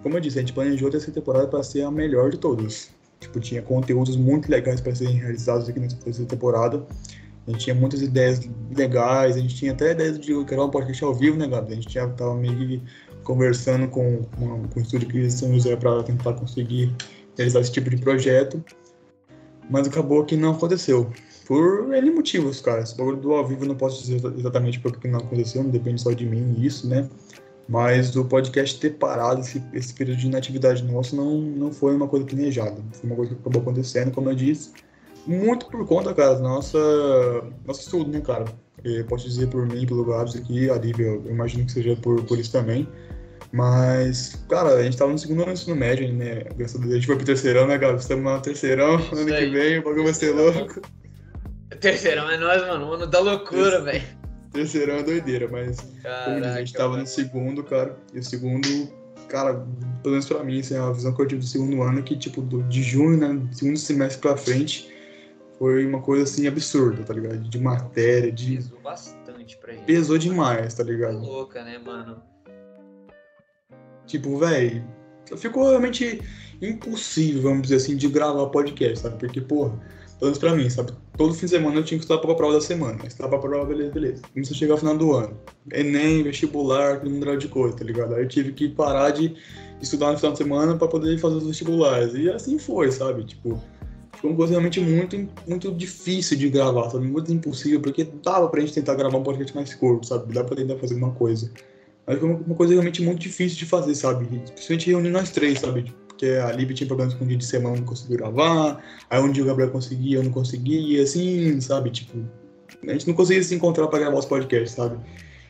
Como eu disse, a gente planejou essa temporada para ser a melhor de todas. Tipo, tinha conteúdos muito legais para serem realizados aqui nessa terceira temporada. A gente tinha muitas ideias legais, a gente tinha até ideias de gravar um podcast ao vivo, né, Gabi? A gente já tava meio que conversando com, com, com o estúdio de São José para tentar conseguir realizar esse tipo de projeto. Mas acabou que não aconteceu. Por N motivos, cara. Esse bagulho do ao vivo não posso dizer exatamente por que não aconteceu, não depende só de mim isso, né? Mas o podcast ter parado esse, esse período de inatividade nosso não, não foi uma coisa planejada. Foi uma coisa que acabou acontecendo, como eu disse. Muito por conta, cara, nossa, nosso estudo, né, cara? Eu posso dizer por mim, pelo Gabs aqui, a Lívia, eu imagino que seja por, por isso também. Mas, cara, a gente tava no segundo ano do ensino médio, né? Graças a Deus, a gente foi pro terceirão, né, Gabs? Estamos no terceirão, ano que aí. vem, o bagulho vai ser louco. Terceirão é nós, mano. O ano da loucura, velho. Terceirão é doideira, mas como eu disse, a gente Caraca, tava mano. no segundo, cara. E o segundo, cara, pelo menos pra mim, assim, a visão que eu tive do segundo ano é que, tipo, do- de junho, né, do segundo semestre pra frente, foi uma coisa, assim, absurda, tá ligado? De matéria, de... Pesou bastante pra gente. Pesou demais, tá Tá ligado? louca, né, mano? Tipo, velho, ficou realmente impossível, vamos dizer assim, de gravar podcast, sabe? Porque, porra, pelo menos pra mim, sabe? Todo fim de semana eu tinha que estudar pra prova da semana. Estudar pra prova, beleza, beleza. Começou a chegar ao final do ano. Enem, vestibular, aquele mundial de coisa, tá ligado? Aí eu tive que parar de estudar no final de semana pra poder fazer os vestibulares. E assim foi, sabe? Tipo, ficou uma coisa realmente muito, muito difícil de gravar, sabe? Muito impossível, porque dava pra gente tentar gravar um podcast mais curto, sabe? Dá pra tentar fazer uma coisa. Mas foi uma coisa realmente muito difícil de fazer, sabe? Principalmente reunir nós três, sabe? Porque a Lívia tinha problemas com o dia de semana, não conseguiu gravar. Aí um dia o Gabriel conseguia, eu não conseguia, assim, sabe? Tipo, a gente não conseguia se encontrar pra gravar os podcasts, sabe?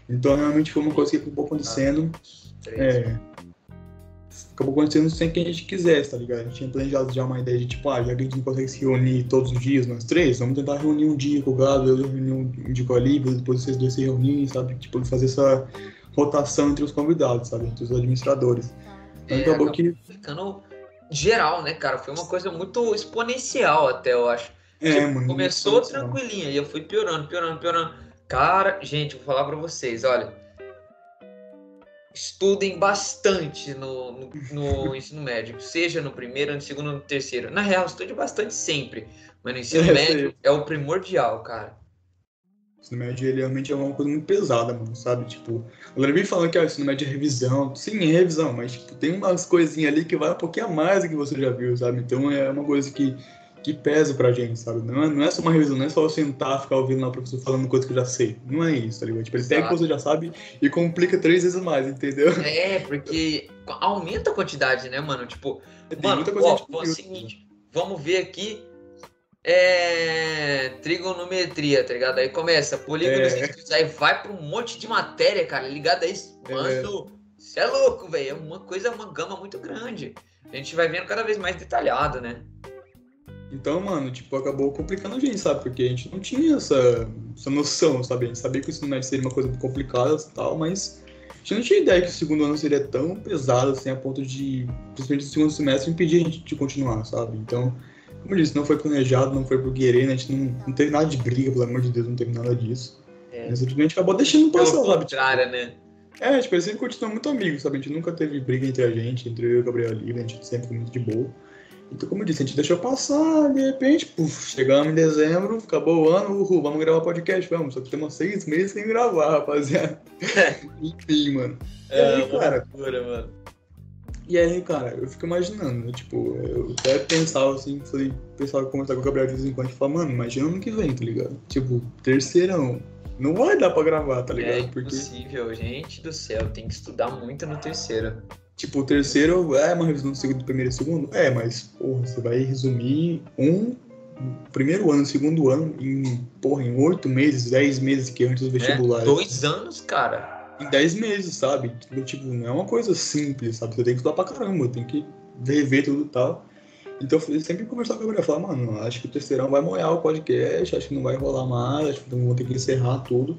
Então realmente foi uma coisa que acabou acontecendo. Três. É. acabou acontecendo sem que a gente quisesse, tá ligado? A gente tinha planejado já uma ideia de tipo, ah, já que a gente não consegue se reunir todos os dias, nós três, vamos tentar reunir um dia com o Gabo, eu reunir um dia com a Lívia, depois vocês dois se reunirem, sabe? Tipo, fazer essa rotação entre os convidados, sabe? Entre os administradores. Então, é, acabou que. Ficando geral, né, cara? Foi uma coisa muito exponencial até, eu acho. É, tipo, mano. Começou tranquilinha e eu fui piorando, piorando, piorando. Cara, gente, vou falar pra vocês, olha estudem bastante no, no, no ensino médio, seja no primeiro, no segundo, no terceiro. Na real, estude bastante sempre, mas no ensino é, médio é o primordial, cara. O ensino médio ele realmente é uma coisa muito pesada, mano, sabe? Tipo, a galera falando que ah, o ensino médio é revisão. Sim, é revisão, mas tipo, tem umas coisinhas ali que vai um pouquinho a mais do que você já viu, sabe? Então é uma coisa que que pesa pra gente, sabe? Não é, não é só uma revisão, não é só eu sentar, ficar ouvindo lá o professor falando coisa que eu já sei. Não é isso, tá ligado? Tipo, ele pega o que você já sabe e complica três vezes mais, entendeu? É, porque aumenta a quantidade, né, mano? Tipo, é, Tem mano, ó, ó, é o seguinte, vamos ver aqui é, trigonometria, tá ligado? Aí começa, polígonos é. aí vai pra um monte de matéria, cara, ligado a isso. Mano, você é. é louco, velho. É uma coisa, uma gama muito grande. A gente vai vendo cada vez mais detalhado, né? Então, mano, tipo, acabou complicando a gente, sabe? Porque a gente não tinha essa, essa noção, sabe? A gente sabia que o ensino médio seria uma coisa complicada e tal, mas a gente não tinha ideia que o segundo ano seria tão pesado, assim, a ponto de, principalmente o segundo semestre, impedir a gente de continuar, sabe? Então, como eu disse, não foi planejado, não foi por querer, né? A gente não, não teve nada de briga, pelo amor de Deus, não teve nada disso. É. Simplesmente acabou deixando passar, Pelo sabe? Contrário, né? É, tipo, a gente sempre continuou muito amigo, sabe? A gente nunca teve briga entre a gente, entre eu e o Gabriel ali, a gente sempre foi muito de boa. Então, como eu disse, a gente deixou passar, de repente, puf, chegamos em dezembro, acabou o ano, uhul, vamos gravar podcast, vamos. Só que temos seis meses sem gravar, rapaziada. Enfim, mano. É, e aí, cara. Loucura, mano. E aí, cara, eu fico imaginando, né, tipo, eu até pensava assim, falei, pensava conversar com o Gabriel de vez em quando e falar, mano, imagina ano que vem, tá ligado? Tipo, terceirão. Não vai dar pra gravar, tá ligado? É impossível, Porque... gente do céu, tem que estudar muito no terceiro. Tipo, o terceiro é uma revisão do segundo, do primeiro e segundo? É, mas, porra, você vai resumir um primeiro ano, segundo ano, em, porra, em oito meses, dez meses que antes do vestibular. É, dois anos, cara. Em dez meses, sabe? Tipo, não é uma coisa simples, sabe? Você tem que estudar pra caramba, tem que rever tudo e tal. Então eu sempre conversar com a Gabriel, falar, mano, acho que o terceirão vai molhar o podcast, acho que não vai rolar mais, acho que vão ter que encerrar tudo.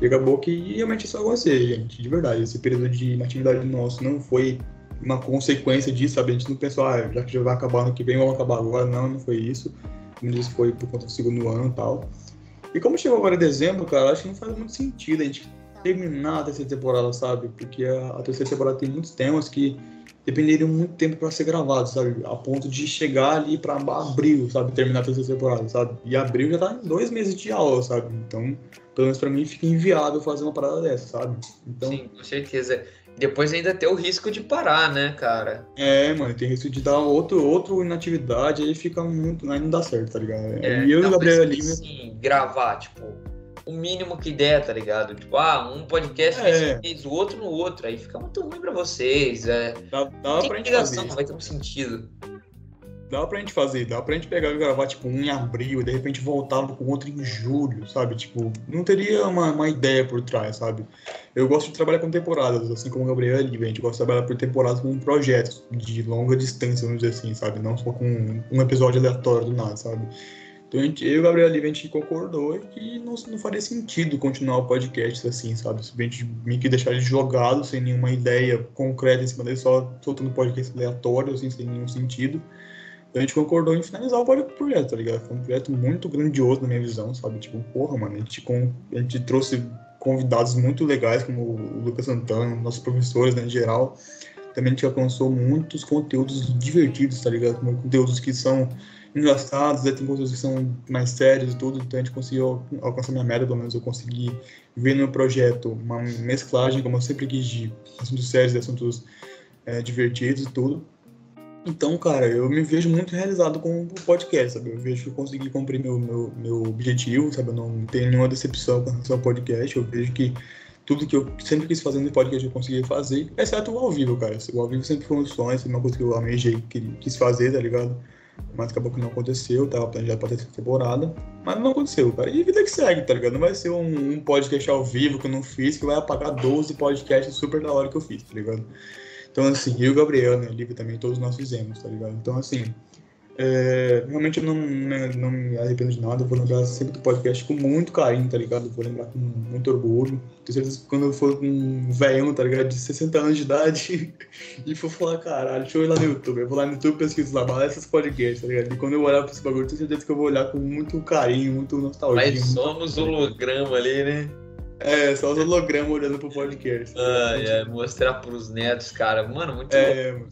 E acabou que realmente só você, gente, de verdade. Esse período de inatividade nosso não foi uma consequência disso, sabe? A gente não pensou, ah, já que já vai acabar no que vem, vamos acabar agora. Não, não foi isso. Como disse, foi por conta do segundo ano e tal. E como chegou agora em dezembro, cara, acho que não faz muito sentido a gente terminar a terceira temporada, sabe? Porque a terceira temporada tem muitos temas que dependeriam muito tempo para ser gravados, sabe? A ponto de chegar ali para abril, sabe? Terminar a terceira temporada, sabe? E abril já tá em dois meses de aula, sabe? Então, pelo menos para mim, fica inviável fazer uma parada dessa, sabe? Então, Sim, com certeza. Depois ainda tem o risco de parar, né, cara? É, mano, tem risco de dar outro, outro inatividade, aí fica muito. Aí não dá certo, tá ligado? É, e eu e o Gabriel ali. Sim, gravar, tipo, o mínimo que der, tá ligado? Tipo, ah, um podcast é. mês, o outro no outro. Aí fica muito ruim pra vocês. É... Dá, dá pra gente fazer. Não vai ter um sentido. Dá pra gente fazer, dá pra gente pegar e gravar, tipo, um em abril, e de repente voltar com outro em julho, sabe? Tipo, não teria uma, uma ideia por trás, sabe? Eu gosto de trabalhar com temporadas, assim como o Gabriel ali, a gente gosta de trabalhar por temporadas com projetos de longa distância, vamos dizer assim, sabe? Não só com um episódio aleatório do nada, sabe? Então, gente, eu e o Gabriel ali, a gente concordou que não, não faria sentido continuar o podcast assim, sabe? Gente meio que deixar ele jogado, sem nenhuma ideia concreta em cima dele, só soltando podcast aleatório, assim, sem nenhum sentido. Então a gente concordou em finalizar o projeto, tá ligado? Foi um projeto muito grandioso na minha visão, sabe? Tipo, porra, mano, a gente, a gente trouxe convidados muito legais, como o Lucas Santana, nossos professores, né, em geral. Também a gente alcançou muitos conteúdos divertidos, tá ligado? Conteúdos que são engraçados, né? tem conteúdos que são mais sérios e tudo, então a gente conseguiu alcançar minha meta, pelo menos eu consegui ver no meu projeto uma mesclagem, como eu sempre quis, de assuntos sérios e assuntos é, divertidos e tudo. Então, cara, eu me vejo muito realizado com o podcast, sabe? Eu vejo que eu consegui cumprir meu, meu, meu objetivo, sabe? Eu não tenho nenhuma decepção com relação ao podcast. Eu vejo que tudo que eu sempre quis fazer no podcast eu consegui fazer, exceto o ao vivo, cara. O ao vivo sempre foi um sonho, sempre uma coisa que eu que quis fazer, tá ligado? Mas acabou que não aconteceu, tava planejado pra terceira temporada, mas não aconteceu, cara. E vida que segue, tá ligado? Não vai ser um, um podcast ao vivo que eu não fiz, que vai apagar 12 podcasts super da hora que eu fiz, tá ligado? Então, assim, eu e o Gabriel, né, Lívia também, todos nós fizemos, tá ligado? Então, assim, é, realmente eu não, né, não me arrependo de nada, eu vou lembrar sempre do podcast com muito carinho, tá ligado? Eu vou lembrar com muito orgulho. Tenho certeza que quando eu for um velhão, tá ligado? De 60 anos de idade e for falar, caralho, deixa eu ir lá no YouTube. Eu vou lá no YouTube pesquiso lá, balestas podcasts, tá ligado? E quando eu olhar pra esse bagulho, tenho certeza que eu vou olhar com muito carinho, muito nostalgia. Mas somos holograma ali, né? É, só os hologramas olhando pro podcast. Ah, é, mostrar pros netos, cara. Mano, muito é, louco.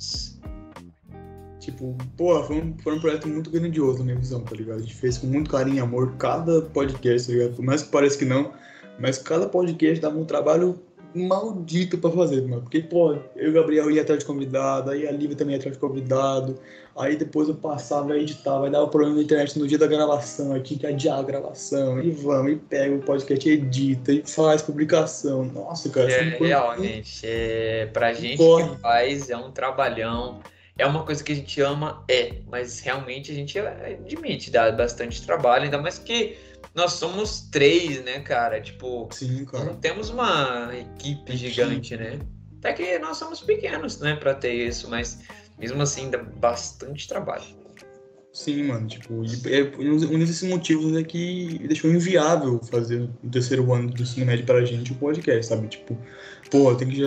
Tipo, porra, foi um, foi um projeto muito grandioso na minha visão, tá ligado? A gente fez com muito carinho e amor cada podcast, tá ligado? Por mais que pareça que não, mas cada podcast dava um trabalho maldito pra fazer, mano. Porque, pô, eu e o Gabriel ia atrás de convidado, aí a Lívia também ia atrás de convidado, aí depois eu passava, editava, aí dava problema na internet no dia da gravação, aí tinha que adiar a gravação, e vamos, e pega o podcast, edita, e faz publicação. Nossa, cara. É, realmente, é, pra gente que faz, é um trabalhão é uma coisa que a gente ama, é, mas realmente a gente admite, dá bastante trabalho, ainda mais que nós somos três, né, cara? Tipo, Sim, cara. não temos uma equipe gigante, né? Até que nós somos pequenos, né, pra ter isso, mas mesmo assim dá bastante trabalho. Sim, mano, tipo, é, um desses motivos é que deixou inviável fazer o terceiro ano do ensino médio pra gente o podcast, sabe? Tipo, pô, tem que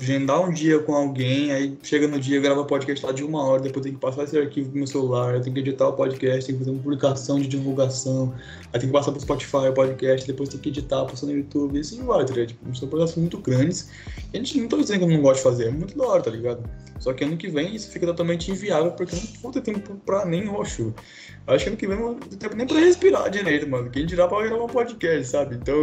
agendar um dia com alguém, aí chega no dia, grava podcast lá de uma hora, depois tem que passar esse arquivo pro meu celular, tem que editar o podcast, tem que fazer uma publicação de divulgação, aí tem que passar pro Spotify o podcast, depois tem que editar, passar no YouTube, e assim vai, tá ligado? Tipo, são processos muito grandes, e a gente não tô dizendo que eu não gosto de fazer, é muito da hora, tá ligado? Só que ano que vem isso fica totalmente inviável, porque eu não vou ter tempo pra nem roxo. Acho que ano que vem não tempo nem pra respirar direito, mano. Quem dirá pra gravar um podcast, sabe? Então,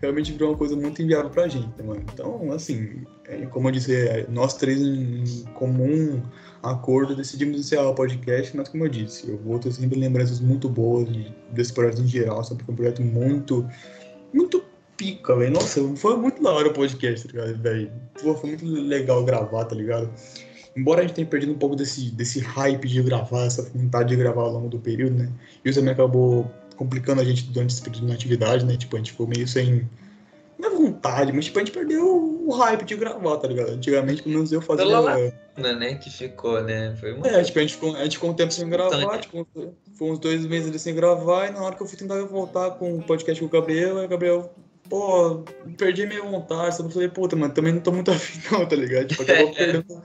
realmente virou uma coisa muito inviável pra gente, mano? Então, assim, é, como eu disse, é, nós três em comum acordo decidimos encerrar o podcast, mas como eu disse, eu vou ter sempre lembranças muito boas desse projeto em geral, sabe? Porque é um projeto muito, muito pica, velho. Nossa, foi muito da hora o podcast, tá ligado, velho? Foi muito legal gravar, tá ligado? Embora a gente tenha perdido um pouco desse, desse hype de gravar, essa vontade de gravar ao longo do período, né? Isso também acabou complicando a gente durante esse período de atividade, né? Tipo, a gente ficou meio sem. Não é vontade, mas tipo, a gente perdeu o hype de gravar, tá ligado? Antigamente, pelo menos eu fazia. Pela lacuna, né? Que ficou, né? Foi uma... É, tipo, a gente ficou, a gente ficou um tempo sem gravar, tipo, foi uns dois meses ali sem gravar, e na hora que eu fui tentar voltar com o podcast com o Gabriel, aí o Gabriel pô, perdi minha vontade, sabe? Eu falei, puta, mano, também não tô muito afim não, tá ligado? Tipo, acabou perdendo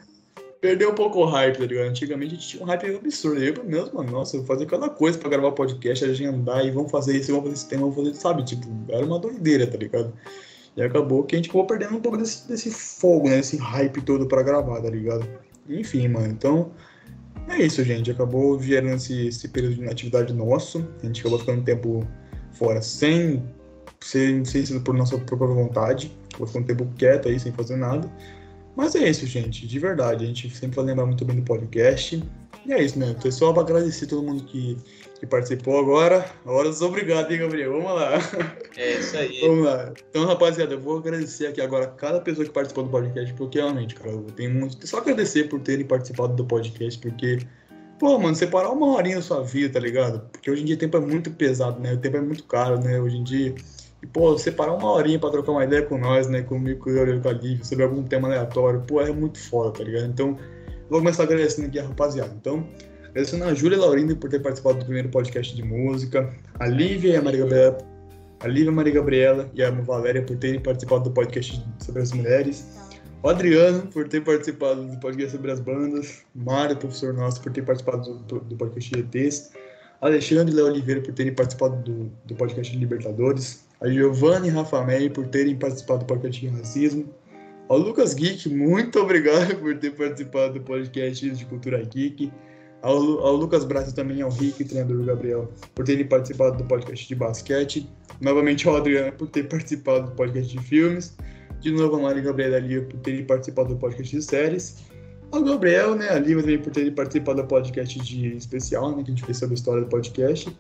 perdeu um pouco o hype, tá ligado? Antigamente a gente tinha um hype absurdo. Eu mesmo, mano, nossa, eu fazia cada coisa pra gravar podcast, agendar e vamos fazer isso, vamos fazer esse tema, vamos fazer, sabe? Tipo, era uma doideira, tá ligado? E acabou que a gente ficou perdendo um pouco desse, desse fogo, né? Esse hype todo pra gravar, tá ligado? Enfim, mano, então. É isso, gente. Acabou gerando esse, esse período de atividade nosso. A gente acabou ficando um tempo fora sem ser, sem por nossa própria vontade. Acabou um tempo quieto aí, sem fazer nada. Mas é isso, gente, de verdade. A gente sempre vai lembrar muito bem do podcast. E é isso, né? Então, só agradecer todo mundo que, que participou agora. Agora, obrigado, hein, Gabriel? Vamos lá. É isso aí. Vamos lá. Então, rapaziada, eu vou agradecer aqui agora cada pessoa que participou do podcast, porque realmente, cara, eu tenho muito. Só agradecer por terem participado do podcast, porque. Pô, mano, separar uma horinha da sua vida, tá ligado? Porque hoje em dia o tempo é muito pesado, né? O tempo é muito caro, né? Hoje em dia e, pô, separar uma horinha pra trocar uma ideia com nós, né? Comigo, com o Yuri, com a Lívia, sobre algum tema aleatório, pô, é muito foda, tá ligado? Então, vou começar agradecendo aqui a rapaziada. Então, agradecendo a Júlia Laurindo por ter participado do primeiro podcast de música, a Lívia e a Maria Gabriela, a Lívia, Maria Gabriela e a Valéria por terem participado do podcast sobre as mulheres, o Adriano por ter participado do podcast sobre as bandas, Mário, professor nosso, por ter participado do, do podcast ETs, Alexandre e Léo Oliveira por terem participado do, do podcast de Libertadores, a Giovanni May por terem participado do podcast de racismo, ao Lucas Geek, muito obrigado por ter participado do podcast de Cultura Geek, ao, ao Lucas Braço também, ao Rick, treinador do Gabriel, por terem participado do podcast de basquete, novamente ao Adriano por ter participado do podcast de filmes, de novo a Mari Gabriela Lia por terem participado do podcast de séries, ao Gabriel, né, a Lima também por terem participado do podcast de especial, né, que a gente fez sobre a história do podcast,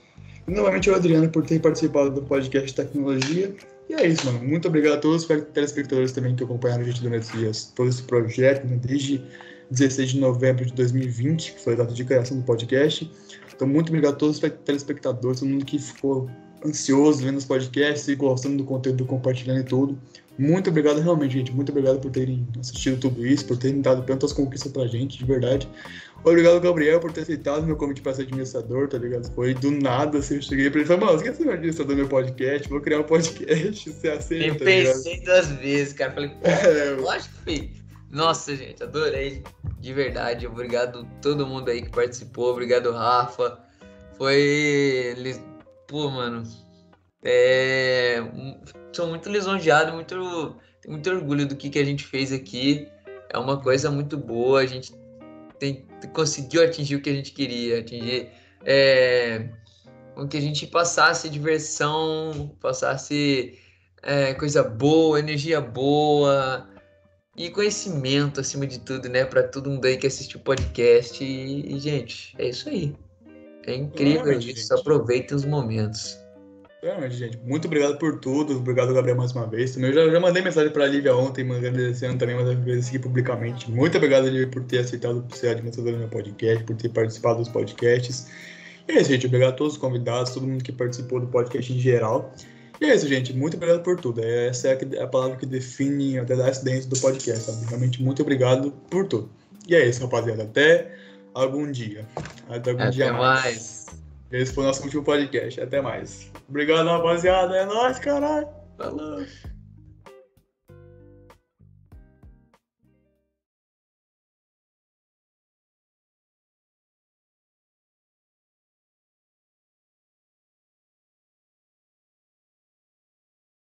novamente o Adriano por ter participado do podcast tecnologia. E é isso, mano. Muito obrigado a todos os telespectadores também que acompanharam a gente durante dias, todo esse projeto, né, desde 16 de novembro de 2020, que foi a data de criação do podcast. Então, muito obrigado a todos os telespectadores, todo mundo que ficou ansioso vendo os podcasts e gostando do conteúdo, compartilhando e tudo. Muito obrigado realmente, gente. Muito obrigado por terem assistido tudo isso, por terem dado tantas conquistas pra gente, de verdade. Obrigado, Gabriel, por ter aceitado meu convite pra ser administrador, tá ligado? Foi do nada, assim, eu cheguei pra ele e falei, mano, você quer ser administrador do meu podcast? Vou criar um podcast, você aceita, Nem tá pensei duas vezes, cara. Falei, pô, É, lógico que fez. Nossa, gente, adorei. De verdade. Obrigado todo mundo aí que participou. Obrigado, Rafa. Foi. Pô, mano. É... Sou muito lisonjeado, muito... tenho muito orgulho do que, que a gente fez aqui. É uma coisa muito boa. A gente tem... conseguiu atingir o que a gente queria. Atingir. É... Com que a gente passasse diversão, passasse é, coisa boa, energia boa e conhecimento acima de tudo, né? Pra todo mundo aí que assistiu o podcast. E, e, gente, é isso aí. É incrível Realmente, isso. Aproveitem os momentos. Realmente, gente, muito obrigado por tudo. Obrigado, Gabriel, mais uma vez. Também eu já, já mandei mensagem pra Lívia ontem, agradecendo também, mas agradeci publicamente. Muito obrigado, Lívia, por ter aceitado ser administrador do meu podcast, por ter participado dos podcasts. E é isso, gente. Obrigado a todos os convidados, todo mundo que participou do podcast em geral. E é isso, gente. Muito obrigado por tudo. Essa é a, a palavra que define até a dentro do podcast, sabe? Realmente, muito obrigado por tudo. E é isso, rapaziada. Até algum dia. Até algum Até dia mais. Esse foi o nosso último podcast. Até mais. Obrigado, rapaziada. É nóis, caralho. Falou.